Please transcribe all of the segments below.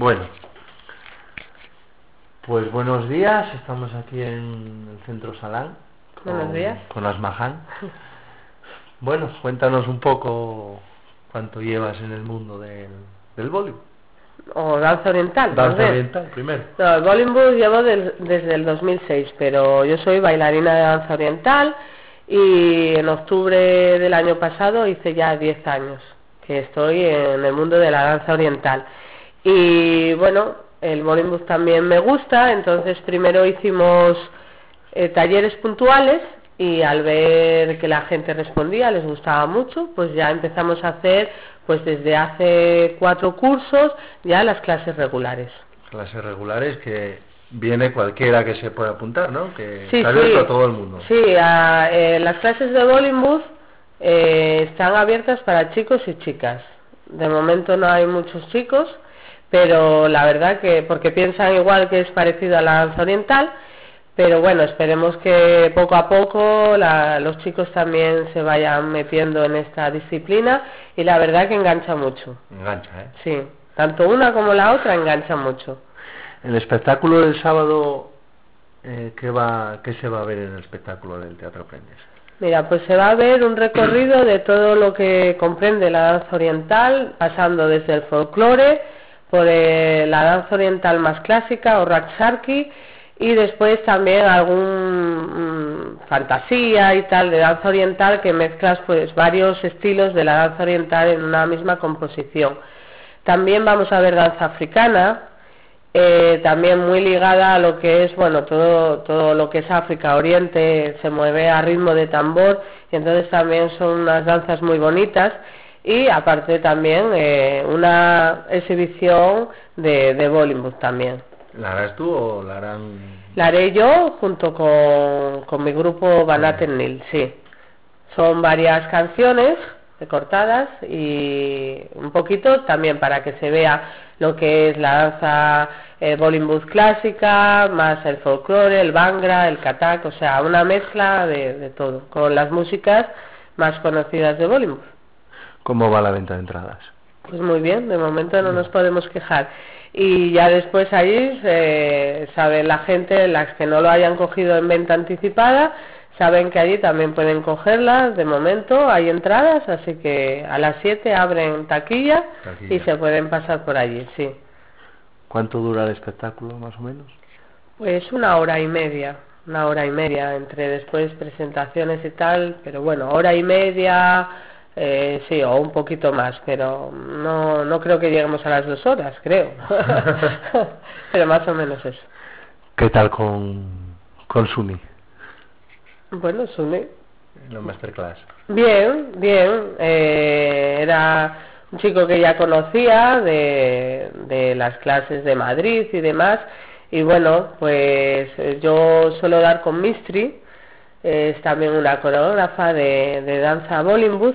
Bueno, pues buenos días, estamos aquí en el Centro Salán. Con, buenos días. Con. Bueno, cuéntanos un poco cuánto llevas en el mundo del, del. O danza oriental. Danza oriental, primero. No, el Bollywood llevo desde el 2006, pero yo soy bailarina de danza oriental y en octubre del año pasado hice ya 10 años que estoy en el mundo de la danza oriental. Y bueno, el Bollywood también me gusta, entonces primero hicimos eh, talleres puntuales y al ver que la gente respondía, les gustaba mucho, pues ya empezamos a hacer, pues desde hace cuatro cursos, ya las clases regulares. Clases regulares que viene cualquiera que se pueda apuntar, ¿no? Que está abierto a todo el mundo. Sí, eh, las clases de Bollywood eh, están abiertas para chicos y chicas. De momento no hay muchos chicos, pero la verdad que porque piensan igual que es parecido a la danza oriental, pero bueno, esperemos que poco a poco los chicos también se vayan metiendo en esta disciplina y la verdad que engancha mucho. Engancha, ¿eh? Sí, tanto una como la otra engancha mucho. El espectáculo del sábado, eh, ¿qué, va, ¿qué se va a ver en el espectáculo del Teatro Prendes? Mira, pues se va a ver un recorrido de todo lo que comprende la danza oriental, pasando desde el folclore, por eh, la danza oriental más clásica o raksarki y después también algún mm, fantasía y tal de danza oriental que mezclas pues varios estilos de la danza oriental en una misma composición. También vamos a ver danza africana, eh, también muy ligada a lo que es bueno todo todo lo que es África Oriente se mueve a ritmo de tambor y entonces también son unas danzas muy bonitas y aparte también eh, una exhibición de, de Bollywood también. ¿La harás tú o la harán...? La haré yo junto con, con mi grupo Banaten Nil, sí. Son varias canciones cortadas y un poquito también para que se vea lo que es la danza eh, Bollywood clásica, más el folclore, el bangra, el katak, o sea, una mezcla de, de todo, con las músicas más conocidas de Bollywood. ¿Cómo va la venta de entradas? Pues muy bien, de momento no nos podemos quejar. Y ya después ahí eh, sabe la gente, las que no lo hayan cogido en venta anticipada, saben que allí también pueden cogerlas. De momento hay entradas, así que a las 7 abren taquilla, taquilla, y se pueden pasar por allí, sí. ¿Cuánto dura el espectáculo, más o menos? Pues una hora y media, una hora y media, entre después presentaciones y tal, pero bueno, hora y media eh, sí, o un poquito más, pero no, no creo que lleguemos a las dos horas, creo. pero más o menos eso. ¿Qué tal con, con Suni? Bueno, Suni. La masterclass. Bien, bien. Eh, era un chico que ya conocía de, de las clases de Madrid y demás. Y bueno, pues yo suelo dar con Mistri, es también una coreógrafa de, de danza Bollywood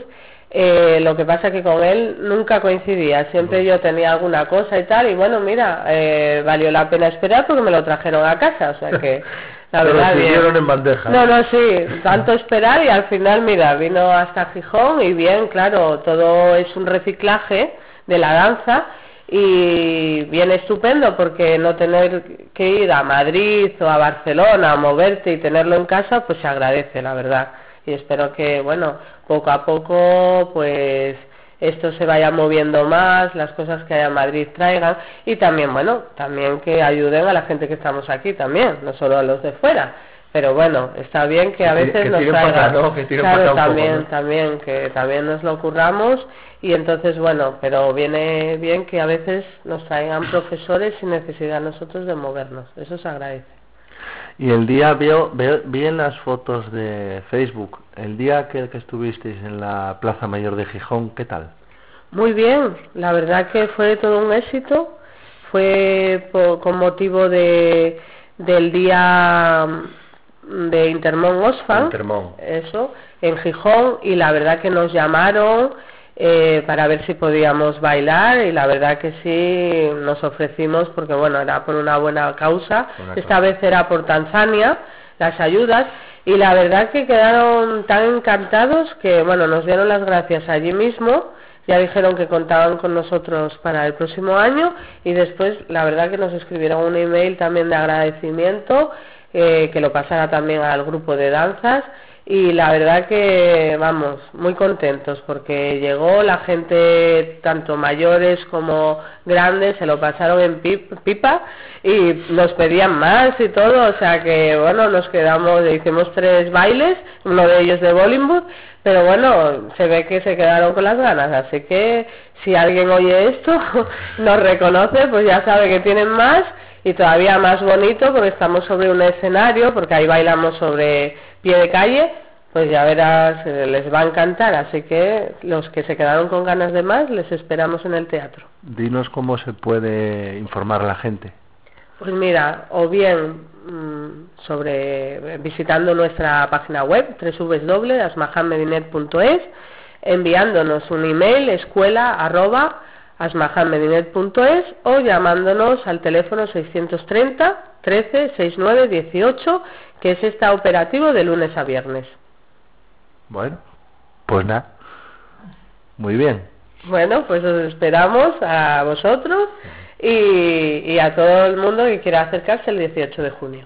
eh, lo que pasa que con él nunca coincidía, siempre yo tenía alguna cosa y tal, y bueno, mira, eh, valió la pena esperar porque me lo trajeron a casa, o sea que la verdad bien. en bandeja. No, no, sí, tanto esperar y al final, mira, vino hasta Gijón y bien, claro, todo es un reciclaje de la danza y bien estupendo porque no tener que ir a Madrid o a Barcelona a moverte y tenerlo en casa, pues se agradece, la verdad y espero que, bueno, poco a poco, pues esto se vaya moviendo más, las cosas que haya en Madrid traigan y también, bueno, también que ayuden a la gente que estamos aquí también, no solo a los de fuera. Pero bueno, está bien que a veces nos traigan. claro, también, también, que también nos lo ocurramos y entonces, bueno, pero viene bien que a veces nos traigan profesores sin necesidad nosotros de movernos. Eso se agradece. Y el día veo, veo, vi en las fotos de Facebook, el día que, que estuvisteis en la Plaza Mayor de Gijón, ¿qué tal? Muy bien, la verdad que fue todo un éxito. Fue con motivo de, del día de Intermón Osfan, eso, en Gijón, y la verdad que nos llamaron eh, para ver si podíamos bailar y la verdad que sí nos ofrecimos porque bueno era por una buena causa. Esta vez era por Tanzania las ayudas y la verdad que quedaron tan encantados que bueno nos dieron las gracias allí mismo. Ya dijeron que contaban con nosotros para el próximo año y después la verdad que nos escribieron un email también de agradecimiento eh, que lo pasara también al grupo de danzas y la verdad que vamos muy contentos porque llegó la gente tanto mayores como grandes se lo pasaron en pipa y nos pedían más y todo o sea que bueno nos quedamos hicimos tres bailes uno de ellos de Bollywood pero bueno se ve que se quedaron con las ganas así que si alguien oye esto nos reconoce pues ya sabe que tienen más y todavía más bonito porque estamos sobre un escenario porque ahí bailamos sobre pie de calle, pues ya verás, eh, les va a encantar. Así que los que se quedaron con ganas de más, les esperamos en el teatro. Dinos cómo se puede informar a la gente. Pues mira, o bien mm, sobre visitando nuestra página web www.asmahanmedinet.es, enviándonos un email escuela arroba asmahanmedinet.es o llamándonos al teléfono 630 13 69 18 que es esta operativo de lunes a viernes. Bueno, pues nada. Muy bien. Bueno, pues os esperamos a vosotros y, y a todo el mundo que quiera acercarse el 18 de junio.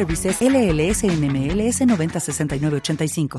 Services LLS NMLS 906985.